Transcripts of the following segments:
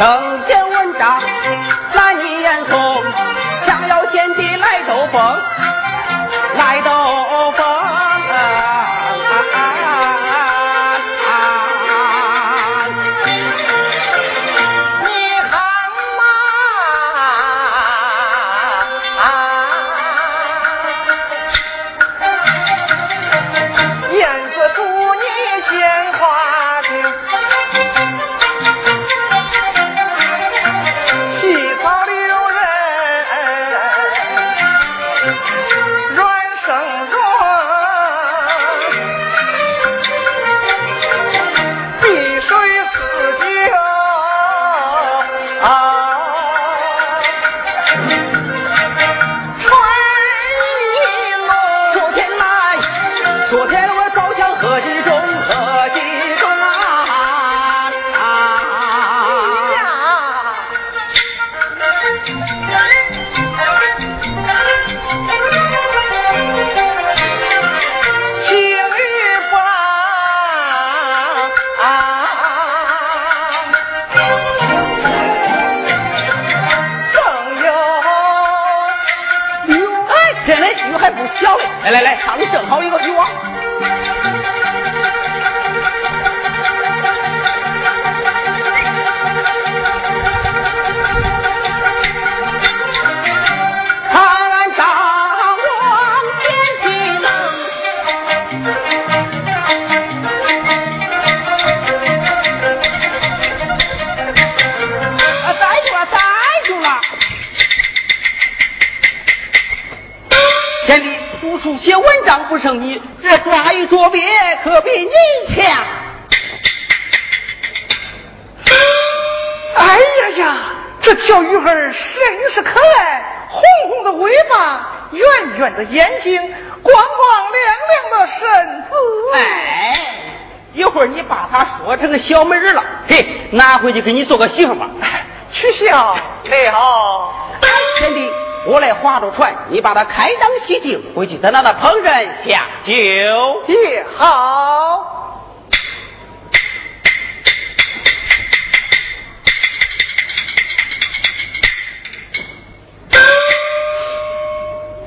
正篇文章来你眼从，想要贤弟来兜风，来兜写文章不胜你，这抓一捉鳖可比你强。哎呀呀，这小鱼儿甚是可爱，红红的尾巴，圆圆的眼睛，光光亮亮的身子。哎，一会儿你把它说成个小美人了，嘿，拿回去给你做个媳妇吧。取笑，哎好，贤弟。我来划着船，你把它开灯洗净，回去在那那烹饪下酒也好。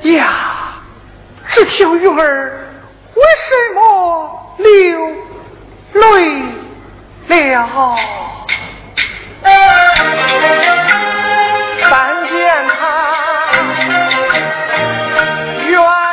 呀，这条鱼儿为什么流泪了？但见他。怎么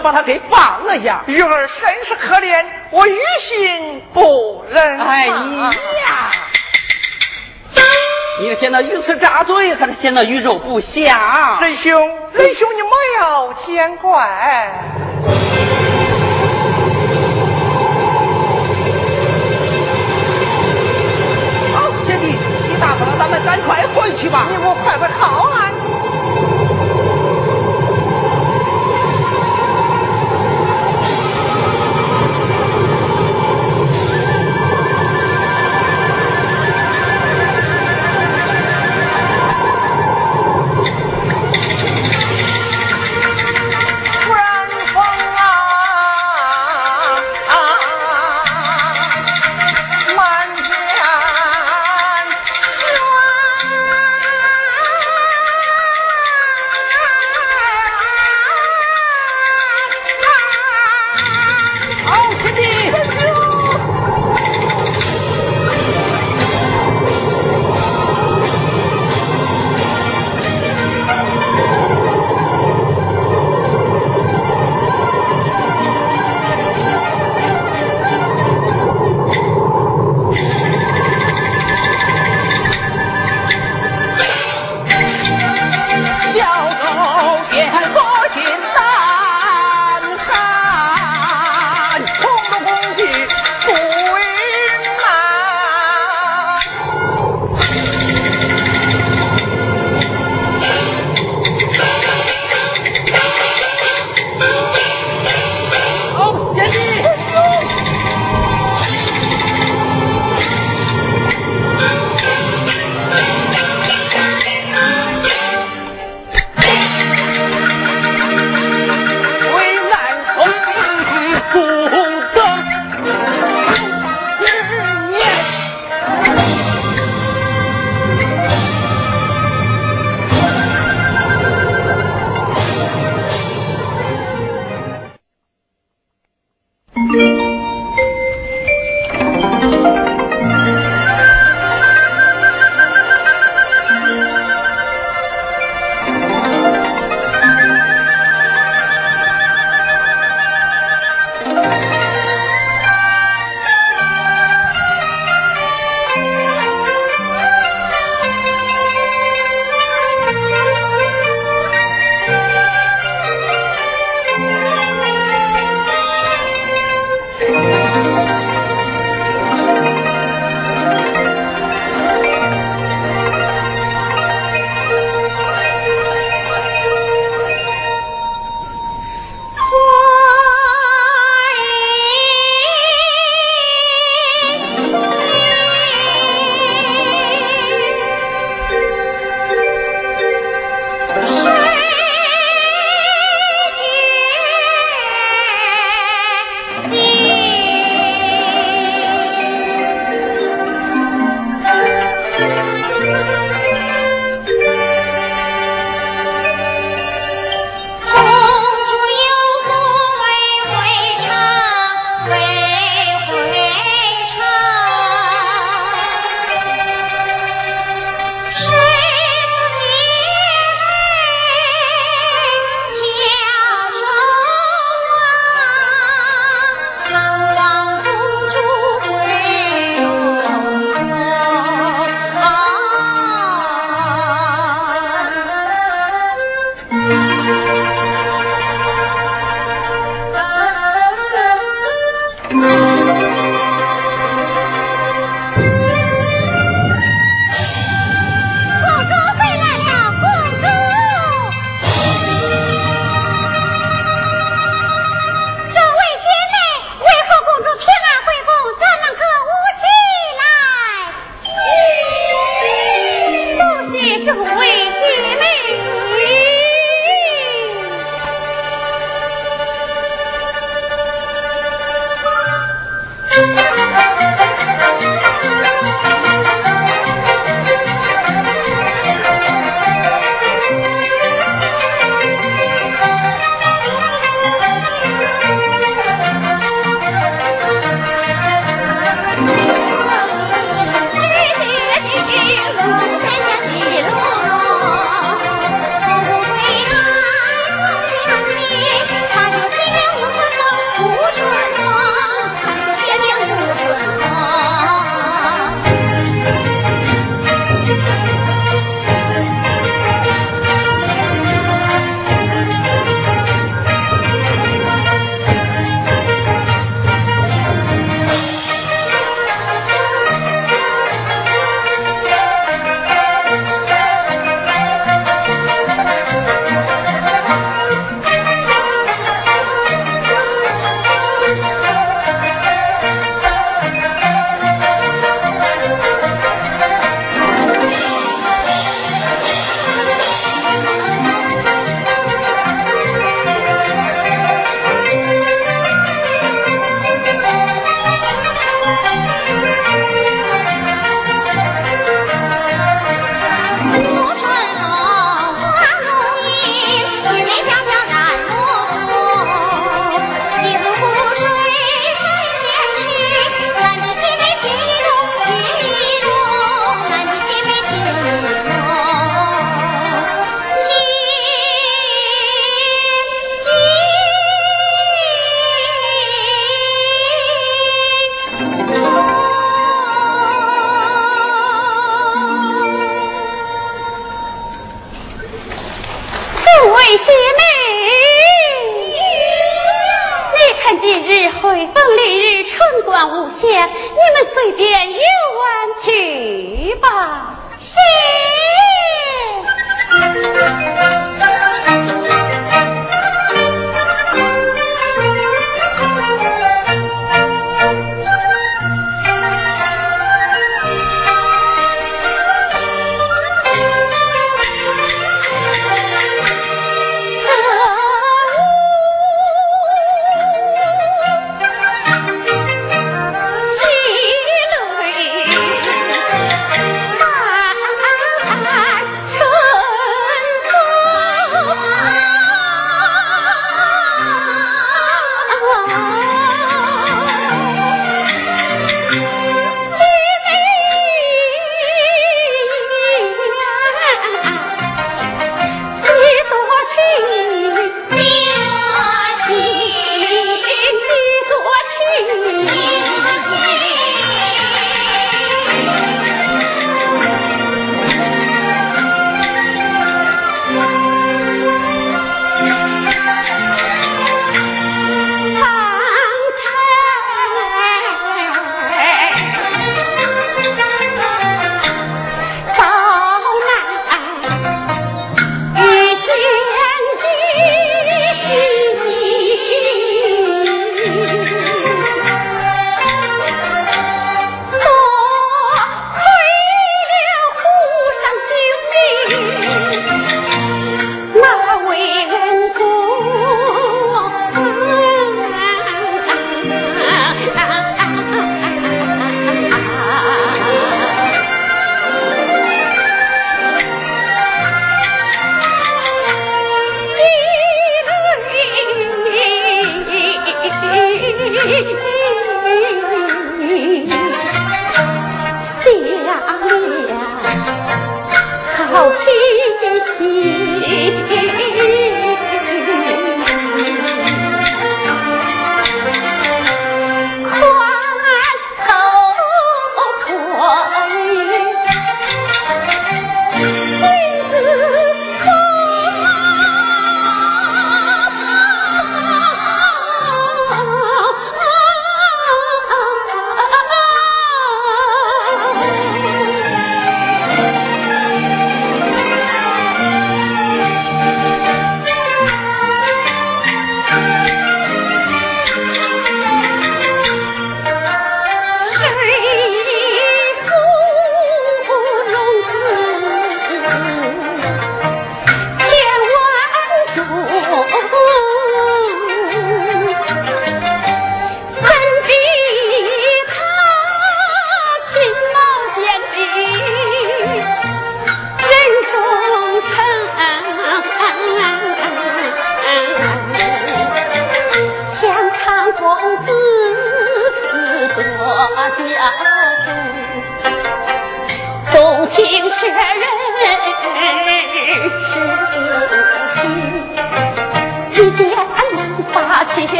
把他给绑了呀？玉儿甚是可怜，我于心不忍。哎呀，你是嫌那鱼刺扎嘴，还是见到鱼肉不香？仁兄，仁兄，你莫要见怪。好，贤弟，你大了，咱们赶快回去吧。你我快快靠岸。对风里日，春光无限，你们随便游玩去吧。是。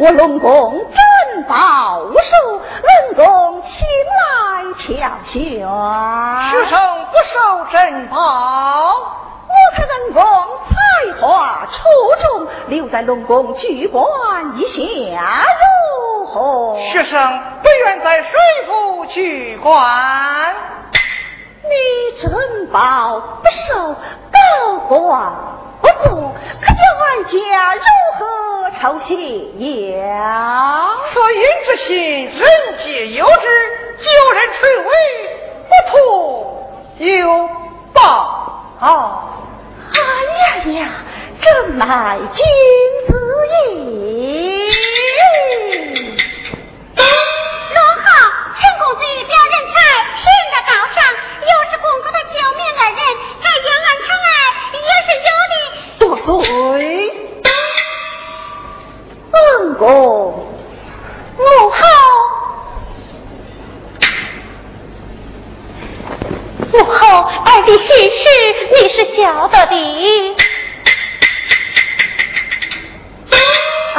我龙宫珍宝无数，龙宫请来挑选。学生不受珍宝，我看龙宫才华出众，留在龙宫居官一下如何？学生不愿在水府居官。你珍宝不受，高官不，可叫俺家如何？朝谢呀！此因之心，人皆有之。救人垂危，不图有报。哎呀呀，这乃君子也！罗好，陈公子一表人才，品德高尚，又是公公的救命恩人，这永安城爱也是有的。多罪，恩公，母后，母后，儿的心事你是晓得的。儿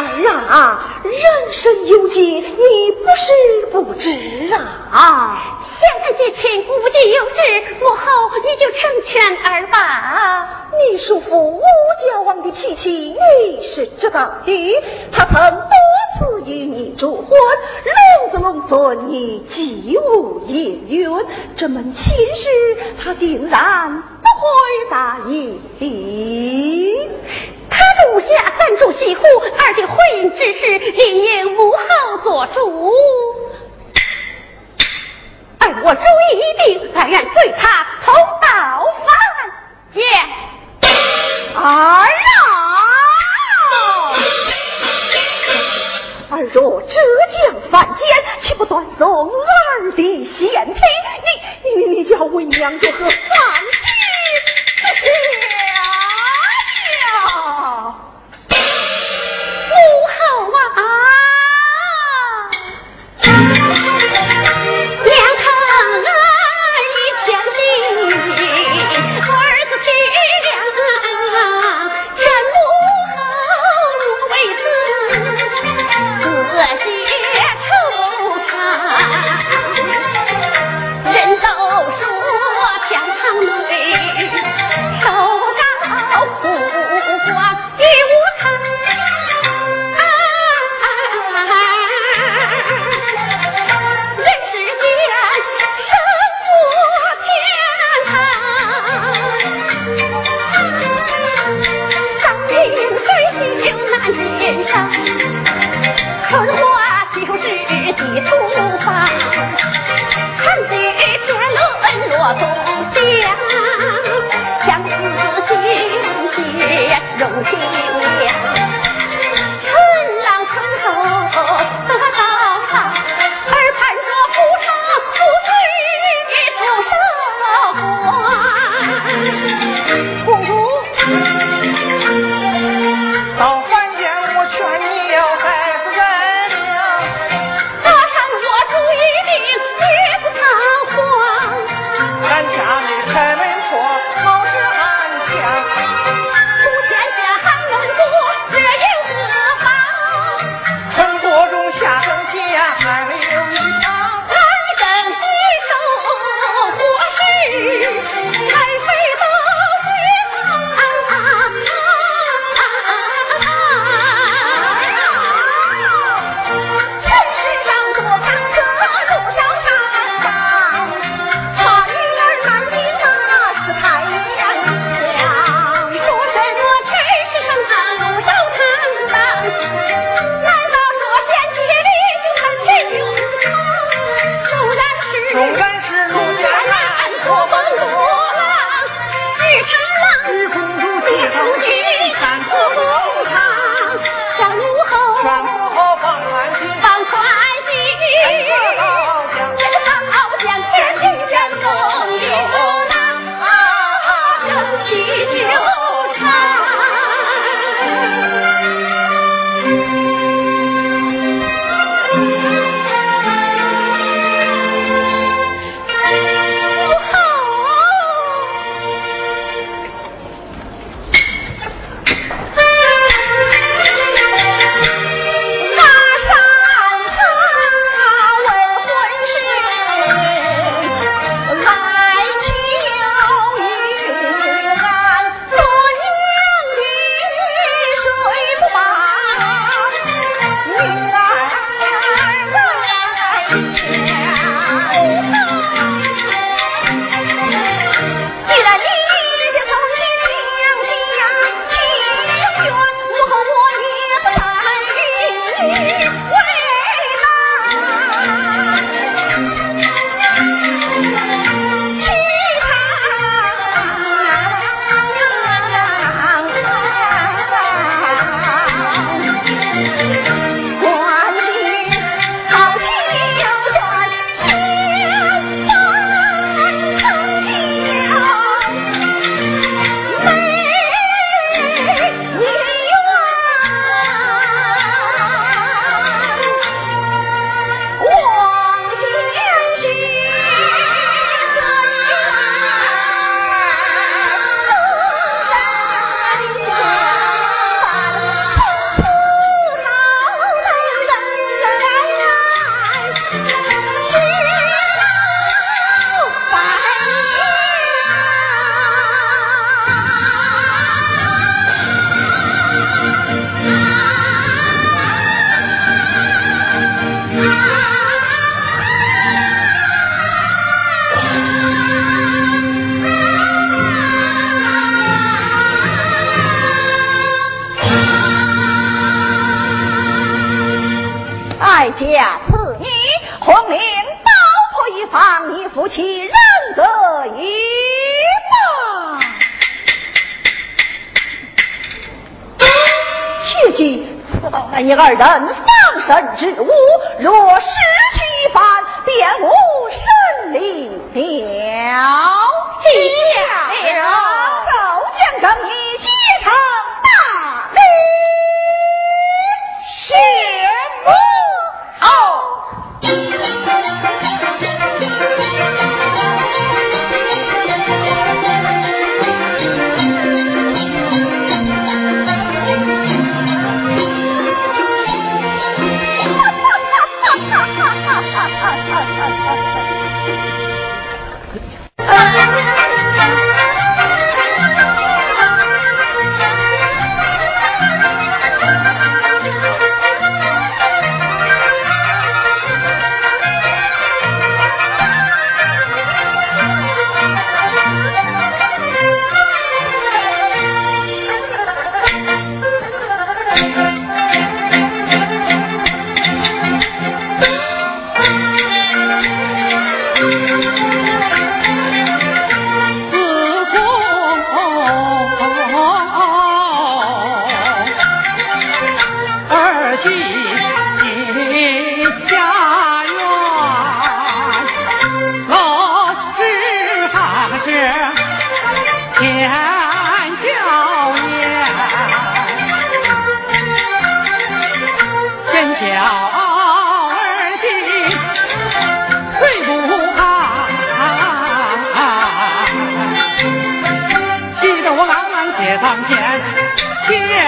啊，人生有劫，你不是不知啊。想看姐亲无计有志，母后你就成全儿吧。你叔父吴家王的脾气你是知道的，他曾多次与你祝婚，龙子龙孙你既无姻缘，这门亲事他定然不会答应的。他主下三主西湖，二的婚姻之事理应母后做主。而我主意已定，但愿对他同到凡间。儿啊！儿若折将犯奸，岂不断送儿的贤妻？你你你你叫为娘如何二人放神之物，若是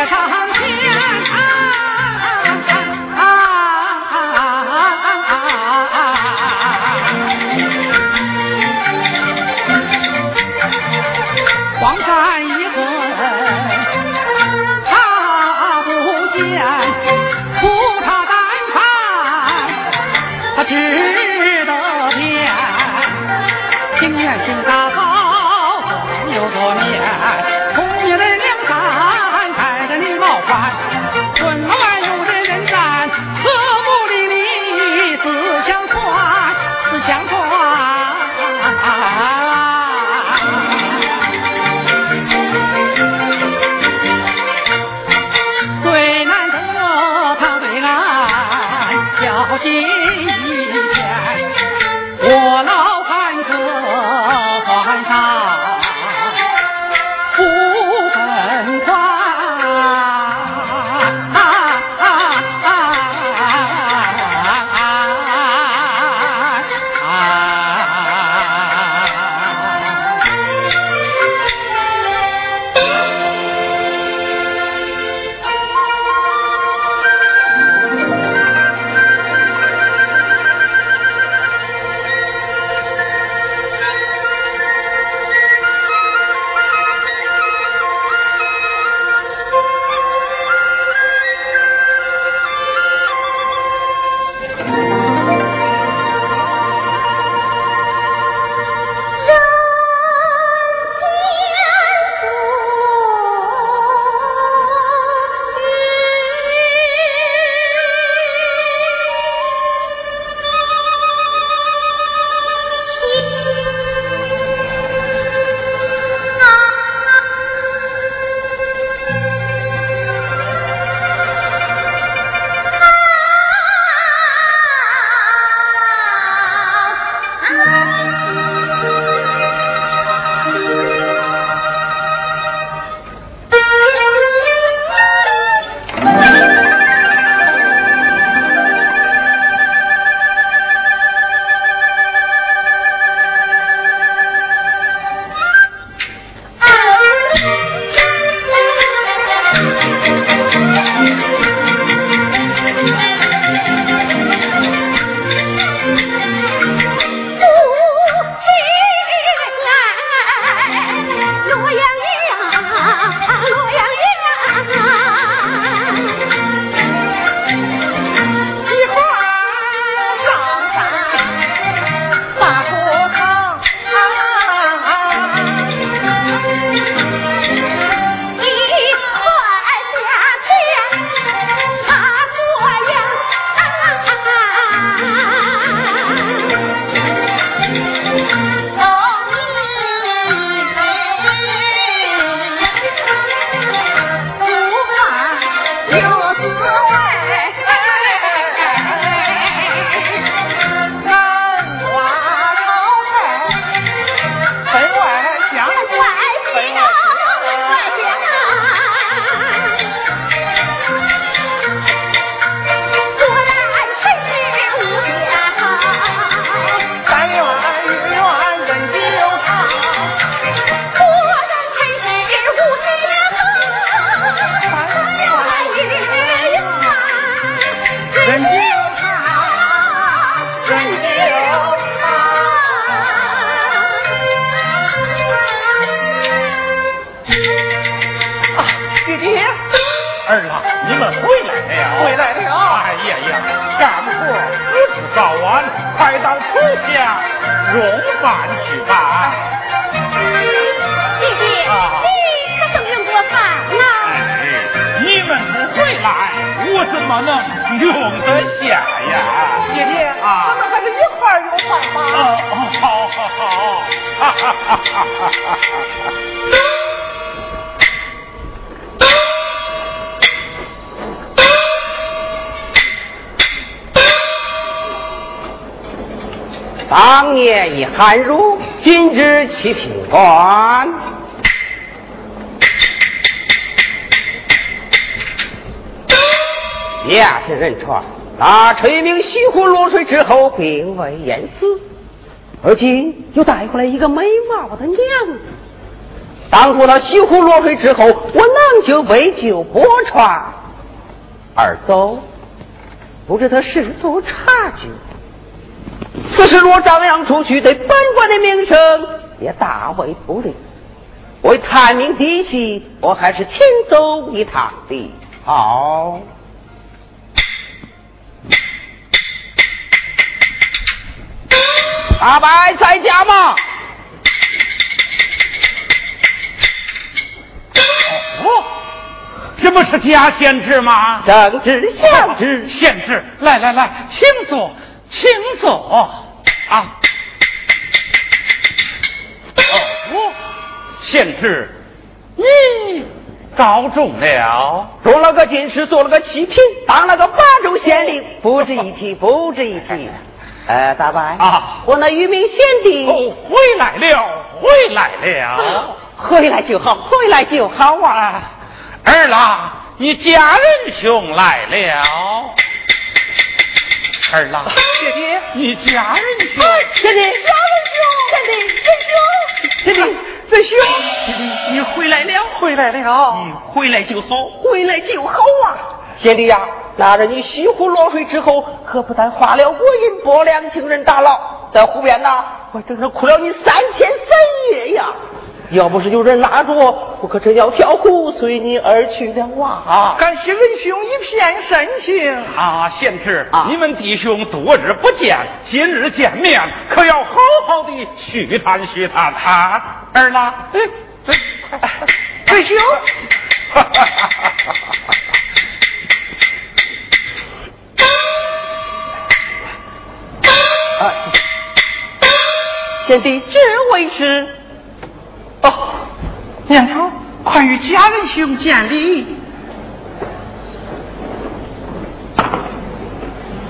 唱。饭去吧。弟弟，你可怎么用过饭呢？哎，你们不回来，我怎么能用得下呀？姐姐，啊咱们还是一块儿用饭吧。哦，好好好，哈哈哈哈哈哈！当年一寒儒，今日七品官。两千人传，那陈明西湖落水之后并未淹死，而今又带回来一个美貌的娘子。当初他西湖落水之后，我能就为救波川而走，不知他是否察觉。此事若张扬出去，对本官的名声也大为不利。为探明底细，我还是亲走一趟的好。阿白在家吗？哦，这不是假贤侄吗？正直相知，贤侄，来来来，请坐，请坐啊！哦，贤侄，你高中了。中了个进士，做了个七品，当了个巴州县令，不值一提，不值一提。呃，大伯啊我那渔民贤弟哦，回来了，回来了。回来就好，回来就好啊！啊，儿郎，你家人兄来了。儿郎，爹爹，你家人兄，爹爹，家人兄，贤弟，贤兄，贤弟，这兄，爹爹，你回来了，回来了。嗯，回来就好。回来就好啊！爹爹呀，那日你西湖落水之后，可不但花了我银拨两情人大牢，在湖边呐，我整整哭了你三天三夜呀！要不是有人拉着我，我可真要跳湖随你而去了啊！感谢仁兄一片深情。啊，贤侄，啊你们弟兄多日不见，今日见面，可要好好的叙谈叙谈啊！儿郎，哎，这，仁兄，哈哈哈哈哈！啊，贤弟，这位是哦，娘子，快与家人兄见礼。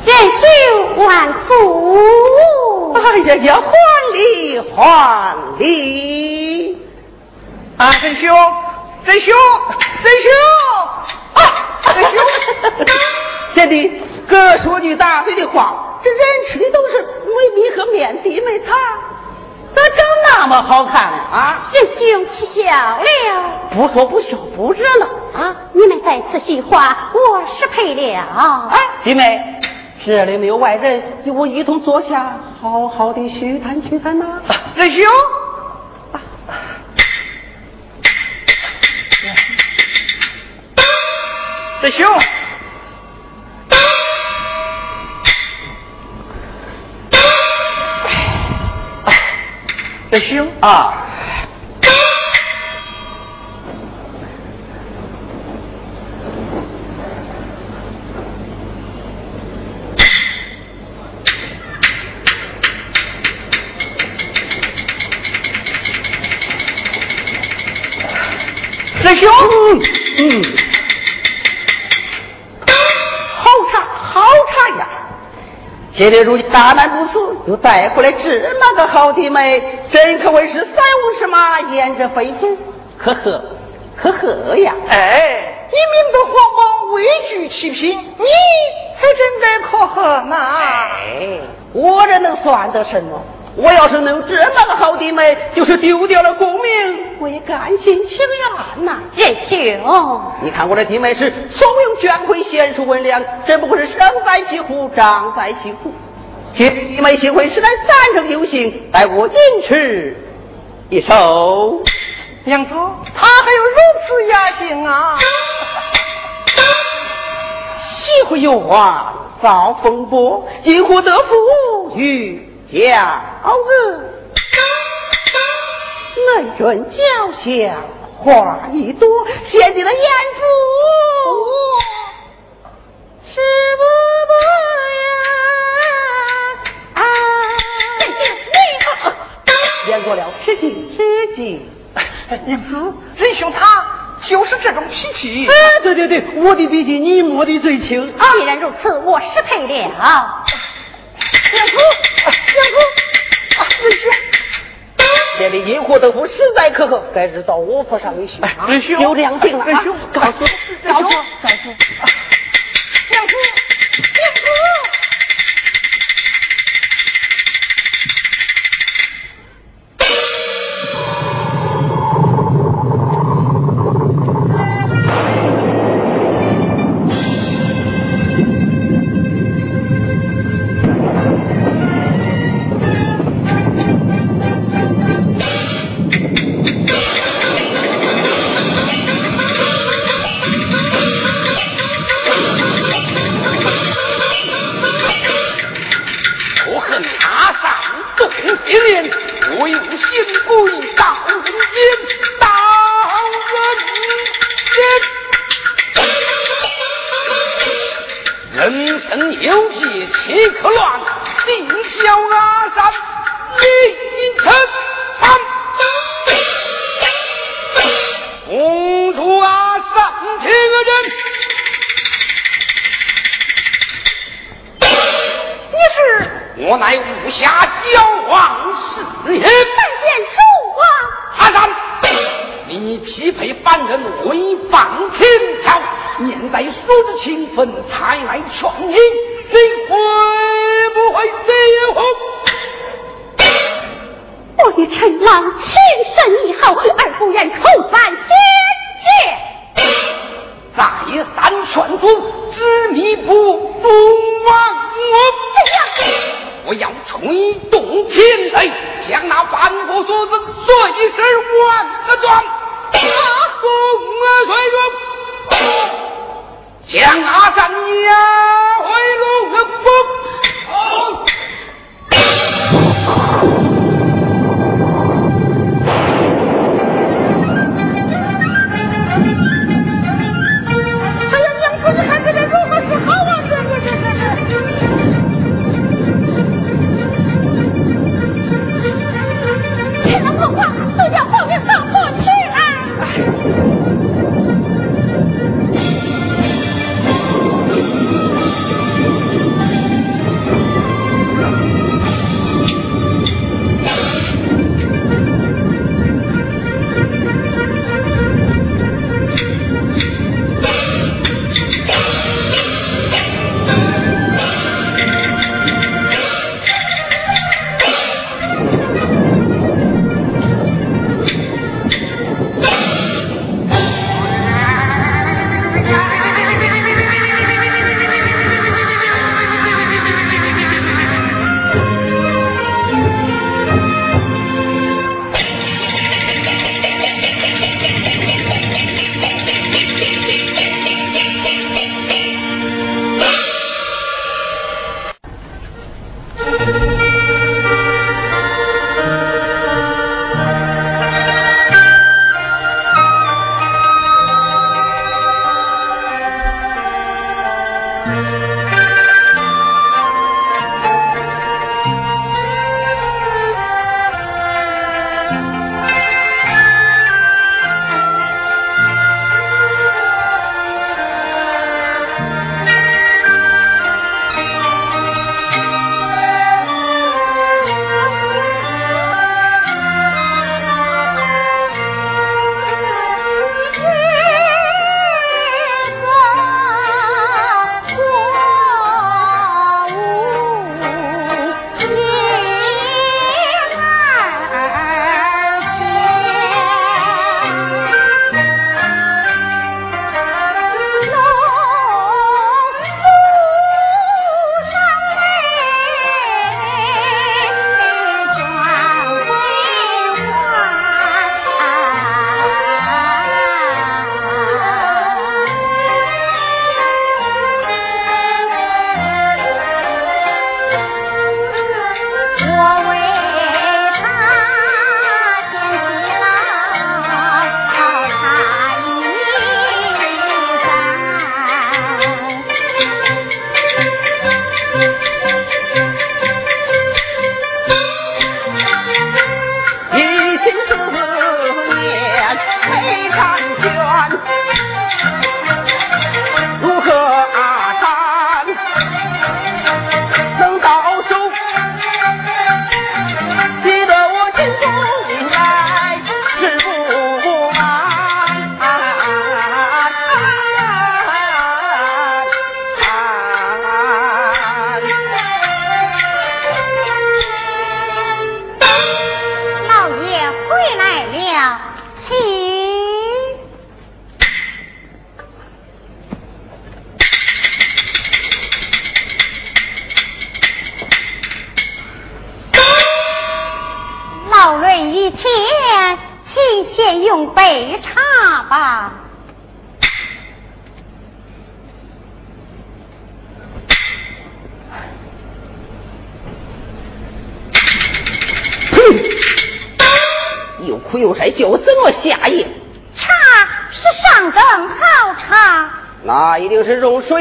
见兄万福。哎呀呀，还礼还礼！啊，仁兄，仁兄，仁兄，啊，仁兄，贤弟，哥说句大嘴的话，这人吃的都是粿米和面弟妹汤，咋长那么好看啊？仁兄气笑了。不说不笑不热闹啊！你们在此叙话，我是配了。哎，弟妹，这里没有外人，与我一同坐下，好好的叙谈叙谈呐、仁兄，仁兄，仁兄，啊，师兄，现在如今大难不死，又带回来这么个好弟妹，真可谓是三五十马，沿着飞虎，可贺可贺呀！哎，你明德皇榜位居七品，你还真该可贺呢。哎，我这能算得什么？我要是能有这么个好弟妹，就是丢掉了功名，我也甘心情愿呐。仁兄，你看我这弟妹是聪明捐魁，贤淑温良，真不过是生在其虎，长在其虎。今日弟妹幸会实在三生有幸，待我饮吃一首。娘子，他还有如此雅兴啊！不冤遭风波，因祸得福与骄傲。恩人交下话一多，显得了严父是不不呀？啊！演过了十几十几，娘子，仁兄他就是这种脾气。啊，对对对，我的笔记你摸的最清。既然如此，我失陪了。娘子，娘子，仁兄。这里因祸得福，实在可可，该日到我府上里去。仁兄，就这样定了。告诉，告诉，告诉，娘子，娘子。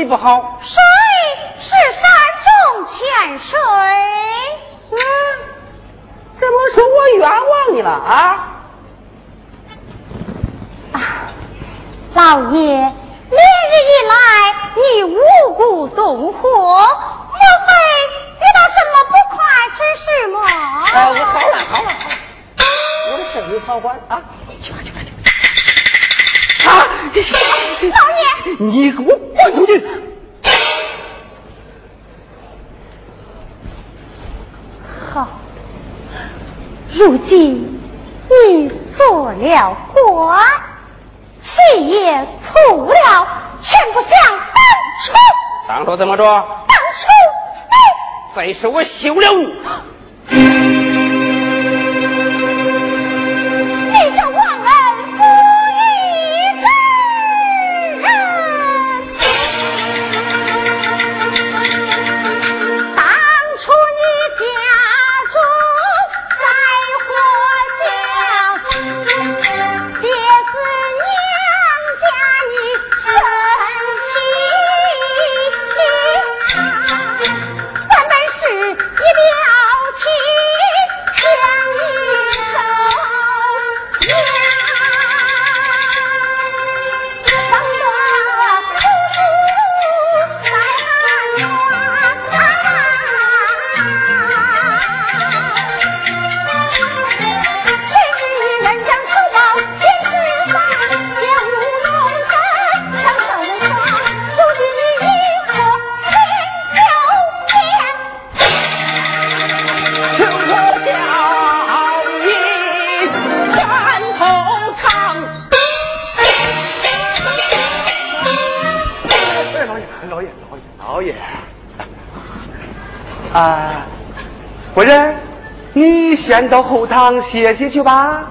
水不好。水是山中泉水。嗯，怎么说我冤枉你了啊？啊，老爷，连日以来你无故动火，莫非遇到什么不快之事吗？哎，我好了好了好了，我的事你少管啊！去吧去吧去！老爷，你给我滚出去！好，如今你做了。官，谁也粗了，全不像当初。当初怎么着？当初，再说我休了。你。你到后堂歇歇去吧。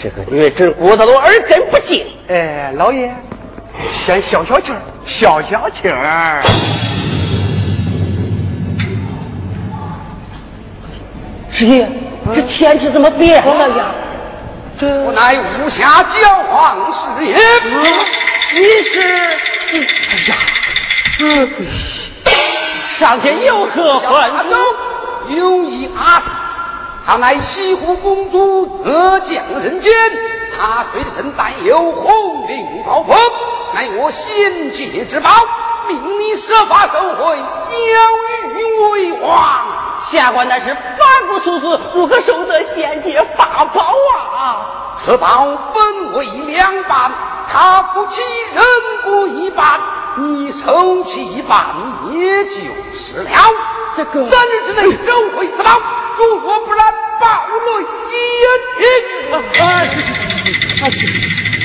这个女人真骨头都耳根不净。哎，老爷，先消消气儿，消消气儿。师爷，这天气怎么变了呀？这我乃武侠教皇师爷。你是，哎呀，嗯，上天有何吩阿咐？有一阿他乃西湖公主得降人间，他随身带有红绫宝盒，乃我仙界之宝，命你设法收回，交予为王。下官乃是凡夫俗子，如何收得仙界法宝啊？此宝分为两半，他夫妻人不一半，你收起一半也就是了。这个三日之内收回此宝，如若不然，暴雷监听。啊，是是是是，啊是。哎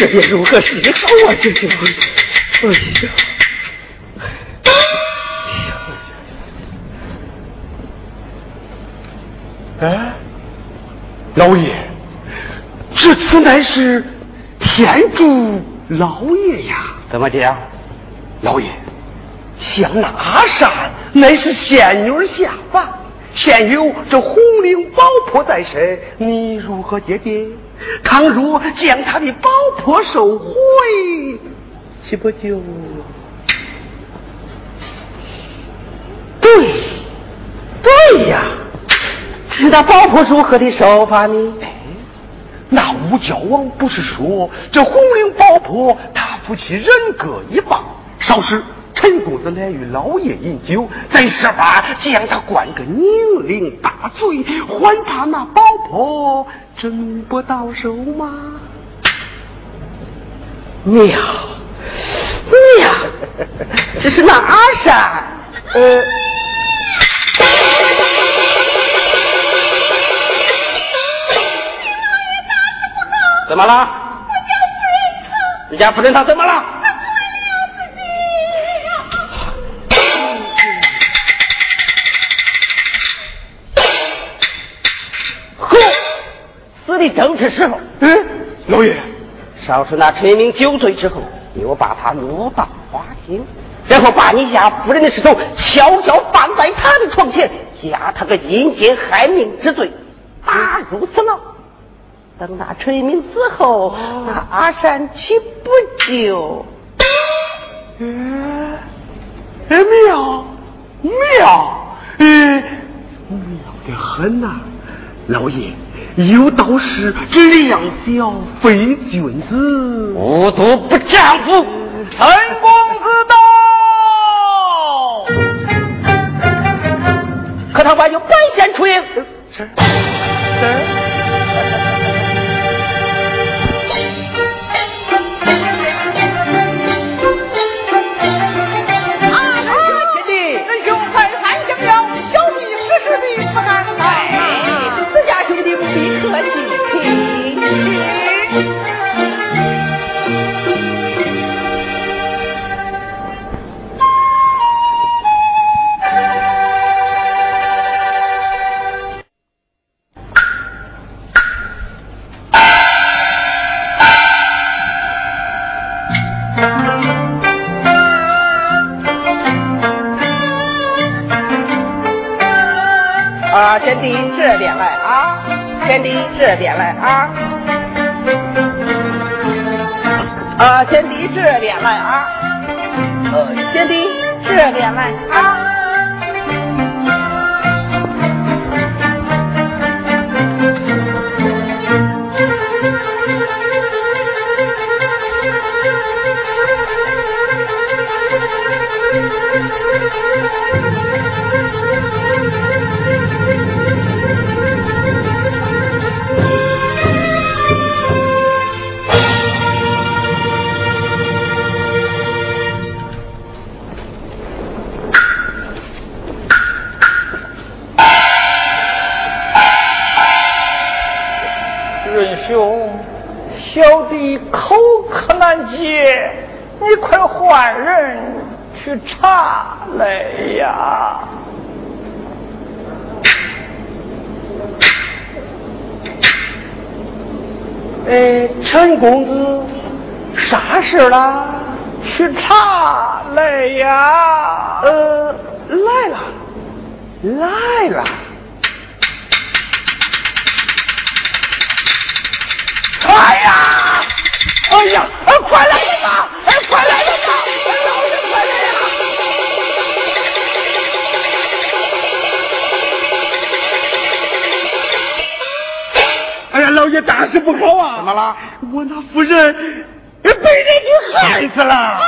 这也如何是好啊？这这，哎呀，哎，老爷，这次乃是天助老爷呀！怎么讲？老爷，像那阿善乃是仙女下凡，现有这红绫宝珀在身，你如何界定？倘若将他的宝珀收回，岂不就？对，对呀，知道宝珀如何的手法呢？哎那吴教王不是说这红绫宝珀他夫妻人各一半？稍时陈公子来与老爷饮酒，再设法将他灌个酩酊大醉，还他那宝婆，争不到手吗？妙妙，这是哪山？呃。怎么了？我家夫人她，你家夫人她怎么了？死的正是时候。嗯，老爷，少是那陈明酒醉之后，又把他挪到花厅，然后把你家夫人的尸头悄悄放在他的床前，加他个阴间害命之罪，打入死牢。等那陈明死后，那阿山岂不就？嗯，哎妙妙，嗯，妙得很呐！老爷，有道是这两小非君子，无毒不丈夫。陈公子到，可他外有白仙出营。是是。贤弟这边来啊！贤弟这边来啊！啊，贤弟这边来啊！呃，贤弟这边来啊！小弟口渴难解，你快换人去查来呀！哎，陈公子，啥事了？去查来呀！呃，来了，来了。哎呀！哎呀！快来人呐！哎，快来人呐！老爷，快来呀！哎呀，老爷大事不好啊！怎么了？我那夫人被人给害死了！哎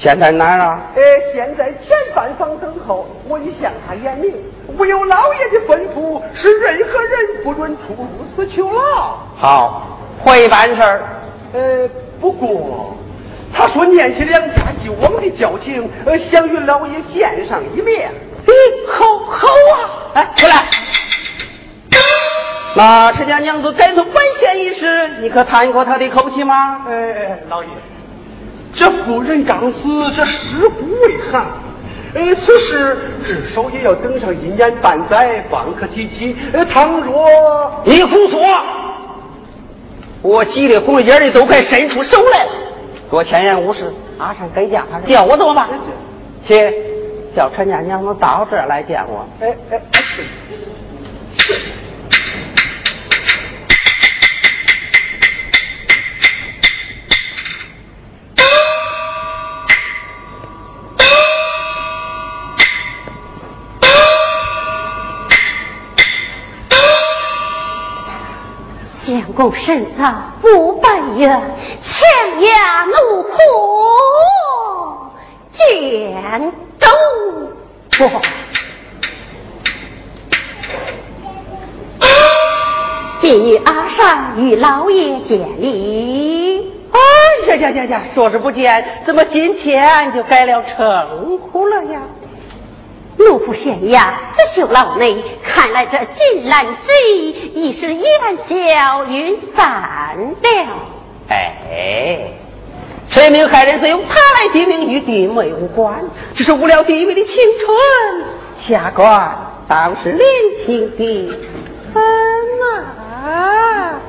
现在哪儿啊？哎，现在前半房等候，我已向他言明，无有老爷的吩咐，是任何人不准出入此囚牢。好，会办事儿。呃，不过他说念起两家旧往的交情，呃，想与老爷见上一面。嘿，好，好啊！哎，出来。那陈家娘子改头换县一事，你可谈过他的口气吗？哎，老爷。这夫人刚死，这尸骨未寒。呃，此事至少也要等上一年半载方可提及。呃，倘若你胡说，我急得红了眼的都快伸出手来了。说前言无事，阿山改嫁，他叫我怎么办？去叫陈家娘子到这儿来见我。哎哎，是。公身上不白冤，强压怒火见周王。便与阿善与老爷见礼。哎呀呀呀呀！说是不见，怎么今天就改了称呼了呀？奴仆县衙这绣牢内，看来这金兰之意已是烟消云散了。哎，谁命害人，自有他来定命，与弟妹无关。只是误了弟妹的青春，下官当是年轻的很啊。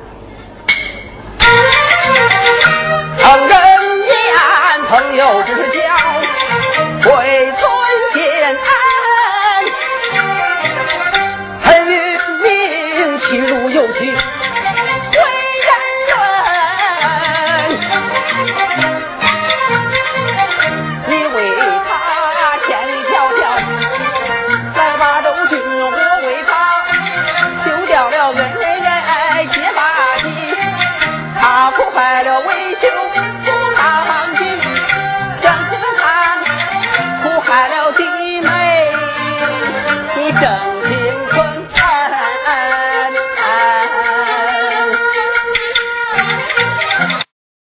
成人言，朋友之